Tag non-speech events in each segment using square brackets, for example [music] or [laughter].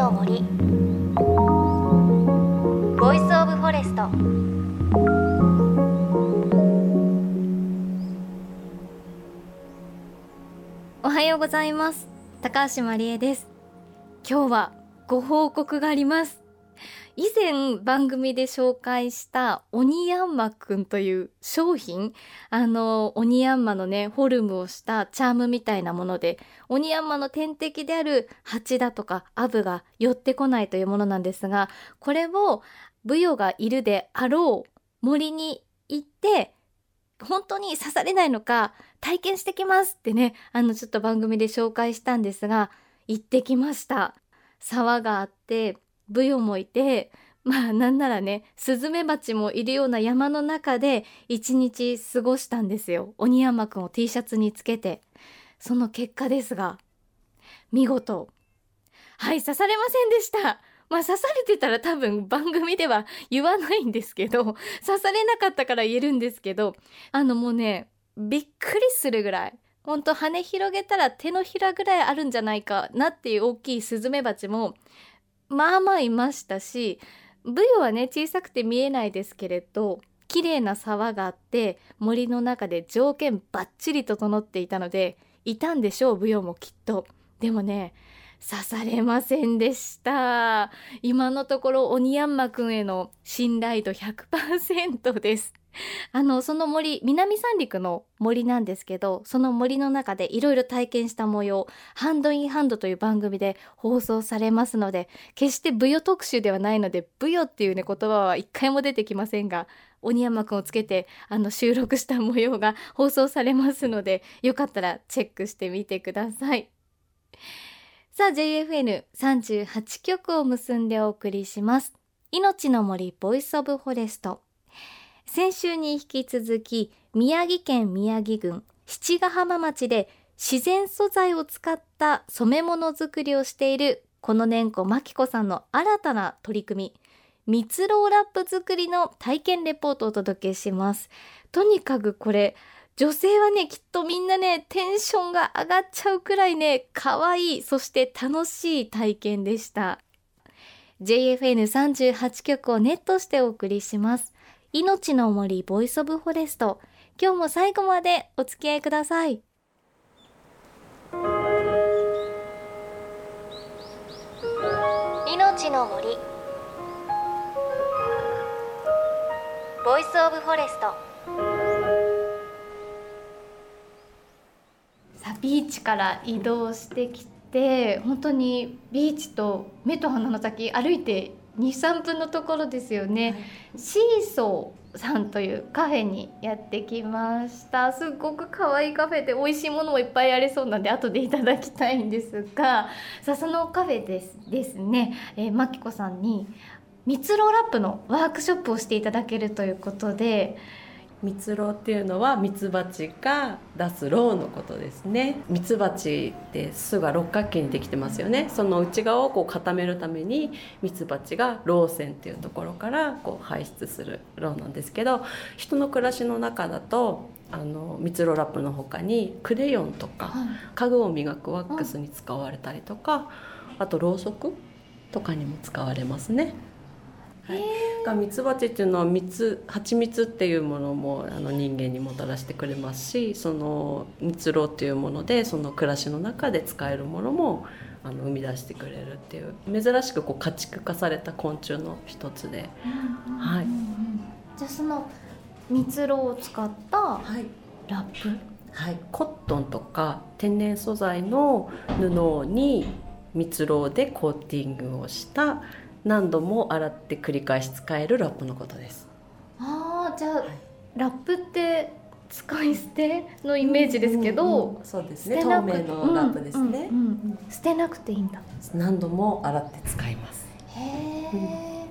の森。 Voice of Forest おはようございます。高橋真理恵です。今日はご報告があります。以前番組で紹介したオニヤンマくんという商品あのオニヤンマのねフォルムをしたチャームみたいなものでオニヤンマの天敵であるハチだとかアブが寄ってこないというものなんですがこれをブヨがいるであろう森に行って本当に刺されないのか体験してきますってねあのちょっと番組で紹介したんですが行ってきました。沢があってブヨもいてまあなんならねスズメバチもいるような山の中で一日過ごしたんですよ。鬼山くんを T シャツにつけて。その結果ですが見事はい刺されませんでした。まあ刺されてたら多分番組では言わないんですけど刺されなかったから言えるんですけどあのもうねびっくりするぐらい。ほんと羽広げたら手のひらぐらいあるんじゃないかなっていう大きいスズメバチもまあまあいましたしブヨはね小さくて見えないですけれど綺麗な沢があって森の中で条件バッチリ整っていたのでいたんでしょうブヨもきっと。でもね刺されませんでした今のところオニヤンマくんへの信頼度100%です [laughs] あのその森南三陸の森なんですけどその森の中でいろいろ体験した模様「ハンドインハンド」という番組で放送されますので決して舞踊特集ではないので舞踊っていうね言葉は一回も出てきませんが鬼山くんをつけてあの収録した模様が [laughs] 放送されますのでよかったらチェックしてみてください。さあ JFN38 曲を結んでお送りします。命の森 Voice of Forest 先週に引き続き宮城県宮城郡七ヶ浜町で自然素材を使った染め物作りをしているこの年子真紀子さんの新たな取り組み蜜ろうラップ作りの体験レポートをお届けします。とにかくこれ女性はねきっとみんなねテンションが上がっちゃうくらいね可愛いそして楽しい体験でした。JFN38 曲をネットしてお送りします。命の森 Voice of Forest。今日も最後までお付き合いください。命の森。 Voice of Forest。さあビーチから移動してきて本当にビーチと目と鼻の先歩いて23分のところですよね、はい、シーソーさんというカフェにやってきました。すっごく可愛いカフェで美味しいものもいっぱいありそうなんで後でいただきたいんですが。さあそのカフェですですね、えー、マキコさんに蜜ろうラップのワークショップをしていただけるということで蜜ろうっていうのはミツバチが出すろうのことですね。ミツバチって巣が六角形にできてますよね。その内側をこう固めるためにミツバチがろう線っていうところからこう排出するろうなんですけど人の暮らしの中だとあの蜜ろうラップの他にクレヨンとか、家具を磨くワックスに使われたりとかあとろうそくとかにも使われますね。はい、がミツバチっていうのは蜜蜂蜜っていうものもあの人間にもたらしてくれますしその蜜ろうっていうものでその暮らしの中で使えるものもあの生み出してくれるっていう珍しくこう家畜化された昆虫の一つで、はい、じゃあその蜜ろうを使ったラップ、はい、はい、コットンとか天然素材の布に蜜ろうでコーティングをした何度も洗って繰り返し使えるラップのことです。ああじゃあ、はい、ラップって使い捨てのイメージですけど、うんうん、そうですね。透明のラップですね、うんうんうん、捨てなくていいんだ。何度も洗って使います。へえ、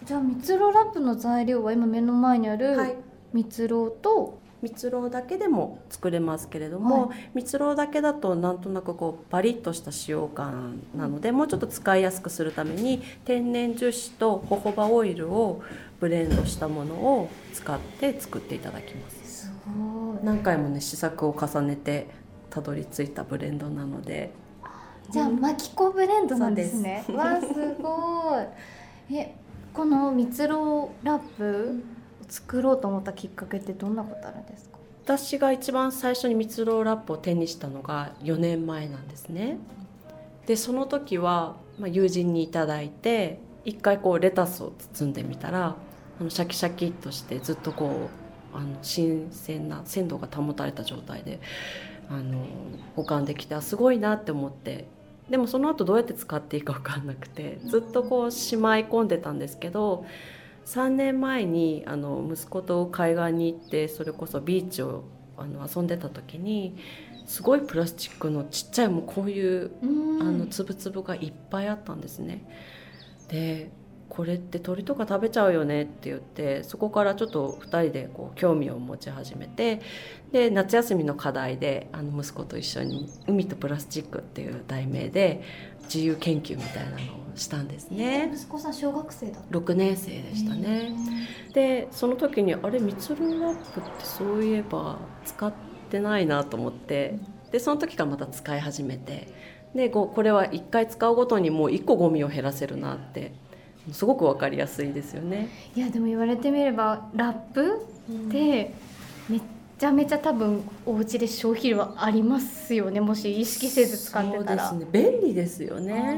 うん、じゃあ蜜ろうラップの材料は今目の前にある蜜ろうと、蜜ろうだけでも作れますけれども、はい、蜜ろうだけだとなんとなくこうバリッとした使用感なのでもうちょっと使いやすくするために天然樹脂とホホバオイルをブレンドしたものを使って作っていただきます。すごい。何回もね試作を重ねてたどり着いたブレンドなので。じゃあマキコブレンドなんですね。わあすごい。えこの蜜ろうラップを作ろうと思ったきっかけってどんなことあるんですか？私が一番最初に蜜ろうラップを手にしたのが4年前なんですね。でその時は、まあ、友人に頂いて一回こうレタスを包んでみたらあのシャキシャキっとしてずっとこうあの新鮮な鮮度が保たれた状態であの保管できてすごいなって思って。でもその後どうやって使っていいか分かんなくてずっとこうしまい込んでたんですけど3年前にあの息子と海岸に行ってそれこそビーチをあの遊んでた時にすごいプラスチックのちっちゃいもうこういうあの粒々がいっぱいあったんですね。でこれって鳥とか食べちゃうよねって言ってそこからちょっと2人でこう興味を持ち始めてで夏休みの課題であの息子と一緒に「海とプラスチック」っていう題名で自由研究みたいなのをしたんですね。息子さん小学生だ6年生でしたね。でその時にあれミツルラップってそういえば使ってないなと思ってでその時からまた使い始めてでこれは1回使うごとにもう1個ゴミを減らせるなってすごく分かりやすいですよね。いやでも言われてみればラップってめっちゃめちゃ多分お家で消費量ありますよねもし意識せず使ってたら。そうですね便利ですよね。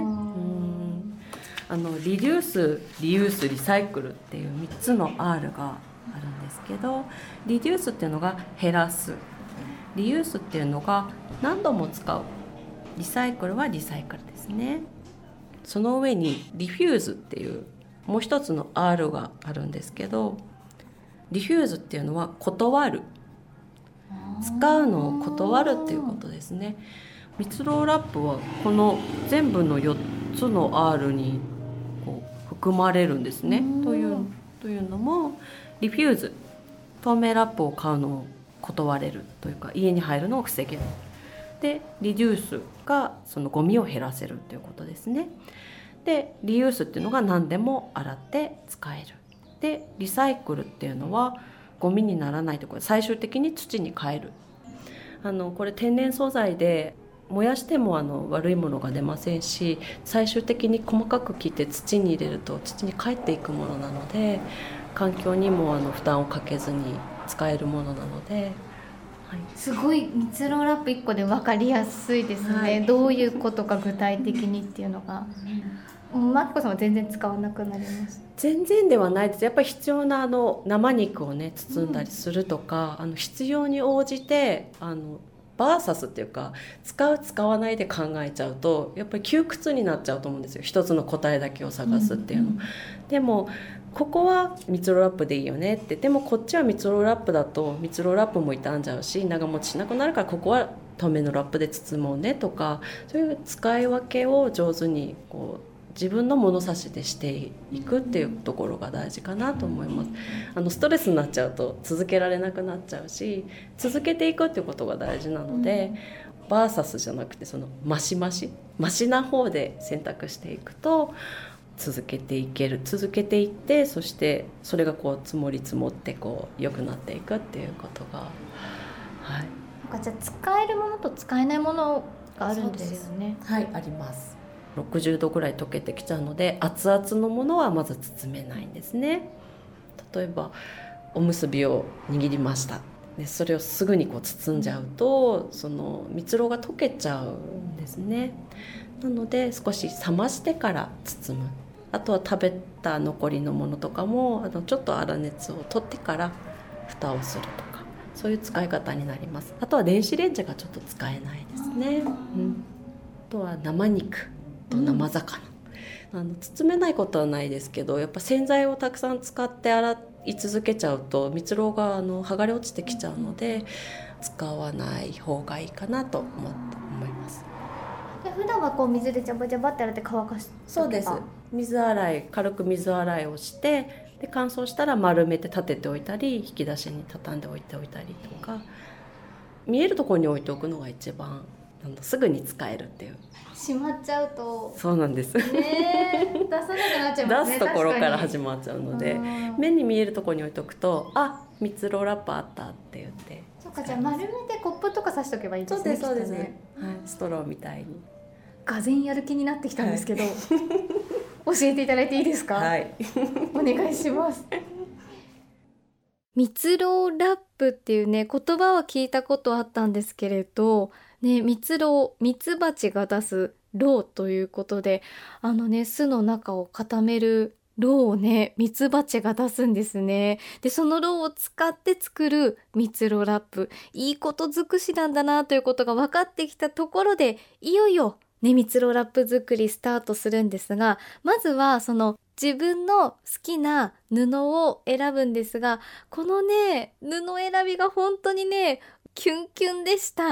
あのリデュースリユースリサイクルっていう3つの R があるんですけどリデュースっていうのが減らすリユースっていうのが何度も使うリサイクルはリサイクルですね。その上にリフューズっていうもう一つの R があるんですけどリフューズっていうのは断る。使うのを断るっていうことですね。蜜ろうラップはこの全部の4つの R にこう含まれるんですね。というというのもリフューズ透明ラップを買うのを断れるというか家に入るのを防げるでリデュースがそのゴミを減らせるということですね。でリユースっていうのが何でも洗って使える。でリサイクルっていうのはゴミにならないところ最終的に土に変える。あのこれ天然素材で燃やしてもあの悪いものが出ませんし最終的に細かく切って土に入れると土に帰っていくものなので環境にもあの負担をかけずに使えるものなので、すごい蜜ろうラップ1個で分かりやすいですね、はい、どういうことか具体的にっていうのが。マキコさんは全然使わなくなります全然ではないです。やっぱり必要なあの生肉をね包んだりするとか、うん、あの必要に応じてあのバーサスっていうか使う使わないで考えちゃうとやっぱり窮屈になっちゃうと思うんですよ。一つの答えだけを探すっていうの。うんうん、でもここは蜜ろラップでいいよねって。でもこっちは蜜ろラップだと蜜ろラップも傷んじゃうし長持ちしなくなるからここは透明のラップで包もうねとかそういう使い分けを上手にこう自分の物差しでしていくっていうところが大事かなと思います。あのストレスになっちゃうと続けられなくなっちゃうし続けていくっていうことが大事なので、バーサスじゃなくてそのマシマシマシな方で選択していくと続けていける続けていってそしてそれがこう積もり積もってこう良くなっていくっていうことがはい。なんかじゃあ使えるものと使えないものがあるんですよね。はいあります。60度ぐらい溶けてきちゃうので熱々のものはまず包めないんですね。例えばおむすびを握りました。でそれをすぐにこう包んじゃうとその蜜ろうが溶けちゃうんですね。なので少し冷ましてから包むあとは食べた残りのものとかもあのちょっと粗熱を取ってから蓋をするとかそういう使い方になります。あとは電子レンジがちょっと使えないですね、うん、あとは生肉と生魚、うん、あの包めないことはないですけどやっぱ洗剤をたくさん使って洗い続けちゃうと蜜ろうがあの剥がれ落ちてきちゃうので使わない方がいいかなと思って思います。で普段はこう水でジャバジャバって洗って乾かしそうです水洗い軽く水洗いをしてで乾燥したら丸めて立てておいたり引き出しに畳んでおいておいたりとか。見えるところに置いておくのが一番すぐに使えるっていう。しまっちゃうと。そうなんです。ね出さなくなっちゃいますね [laughs] 出すところから始まっちゃうので。目に見えるところに置いとくとあ蜜ろうラップあったって言って。そうかじゃあ丸めてコップとか刺しとけばいいですねそうですそうです。ね、はい、ストローみたいに。がぜやる気になってきたんですけど、はい、教えていただいていいですか？はい。お願いします。蜜ろうラップっていうね言葉は聞いたことあったんですけれどね蜜ろう蜜蜂が出すろうということであのね巣の中を固めるろうをね蜜蜂が出すんですね。でそのろうを使って作る蜜ろうラップ。いいこと尽くしなんだなということが分かってきたところでいよいよね蜜ろうラップ作りスタートするんですがまずはその自分の好きな布を選ぶんですがこのね布選びが本当にねキュンキュンでした。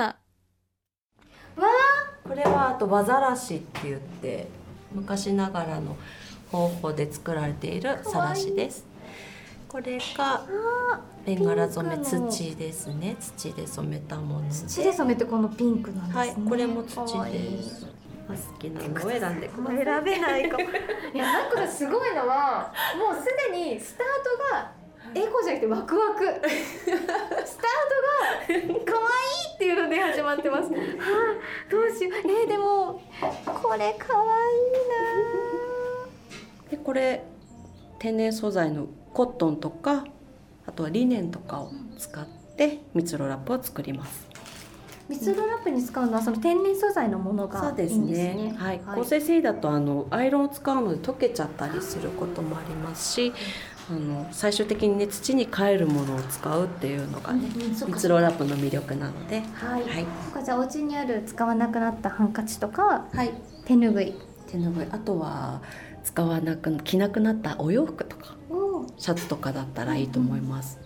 わこれはあと和ざらしって言って昔ながらの方法で作られているさらしです。これがベンガラ染め土ですね土で染めたもの。土で染めてこのピンクなんですね、はい、これも土です好きなのを選んでください。選べないかいやなんかすごいのはもうすでにスタートがエコじゃなくてワクワク。スタートが可愛いっていうので始まってます。はあどうしよう。えー、でもこれ可愛いなでこれ天然素材のコットンとかあとはリネンとかを使って蜜ろラップを作りますミスドラップに使うのはその天然素材のものがいいんですね。すねはい、はい、合成繊維だとあのアイロンを使うので溶けちゃったりすることもありますし。あの最終的にね土に帰るものを使うっていうのがね、うん、蜜ろラップの魅力なので、はい。はい、じゃあお家にある使わなくなったハンカチとか、はい、手ぬぐい、手ぬぐい、あとは使わなく着なくなったお洋服とか、シャツとかだったらいいと思います。うん、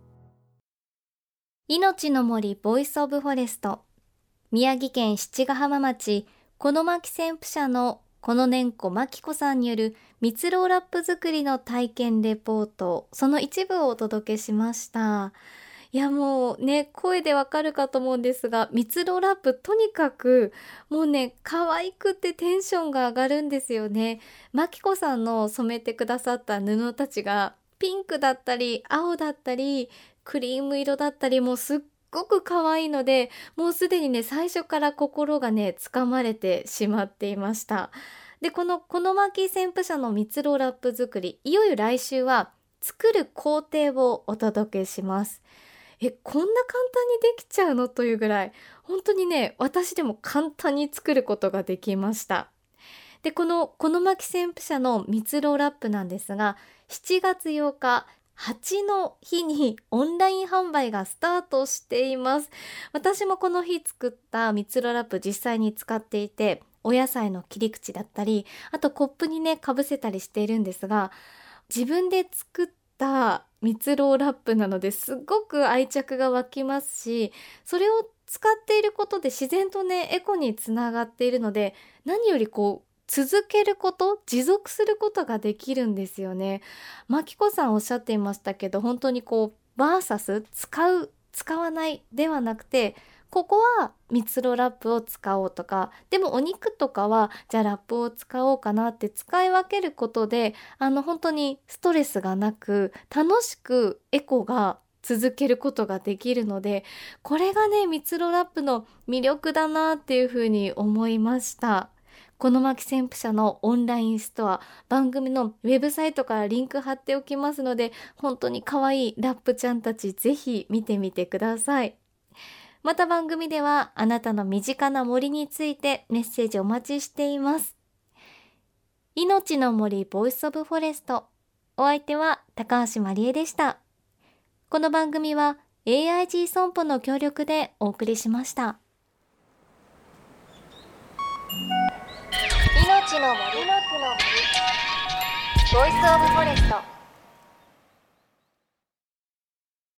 命の森 Voice of Forest。宮城県七ヶ浜町。この巻旋風車のこの年子真紀子さんによる蜜ろうラップ作りの体験レポート。その一部をお届けしました。いやもうね声でわかるかと思うんですが蜜ろうラップとにかくもうね可愛くてテンションが上がるんですよね。真紀子さんの染めてくださった布たちがピンクだったり青だったりクリーム色だったりもうすっごく可愛いのでもうすでにね最初から心がねつかまれてしまっていました。でこのこの巻旋風車の蜜ろラップ作りいよいよ来週は作る工程をお届けします。えこんな簡単にできちゃうのというぐらい本当にね私でも簡単に作ることができました。でこのこの巻旋風車の蜜ろラップなんですが7月8日8の日にオンライン販売がスタートしています。私もこの日作った蜜ろラップ実際に使っていてお野菜の切り口だったりあとコップにねかぶせたりしているんですが自分で作った蜜ろラップなのですごく愛着が湧きますしそれを使っていることで自然とねエコにつながっているので何よりこう続けること持続することができるんですよね。マキコさんおっしゃっていましたけど本当にこうバーサス使う使わないではなくてここは蜜ろラップを使おうとかでもお肉とかはじゃあラップを使おうかなって使い分けることであの本当にストレスがなく楽しくエコが続けることができるのでこれがね蜜ろラップの魅力だなっていうふうに思いました。この巻旋風車のオンラインストア番組のウェブサイトからリンク貼っておきますので本当に可愛いラップちゃんたちぜひ見てみてください。また番組ではあなたの身近な森についてメッセージお待ちしています。命の森 Voice of Forest。お相手は高橋まりえでした。この番組は AIG 損保の協力でお送りしました。の森ボイスオブフォレスト。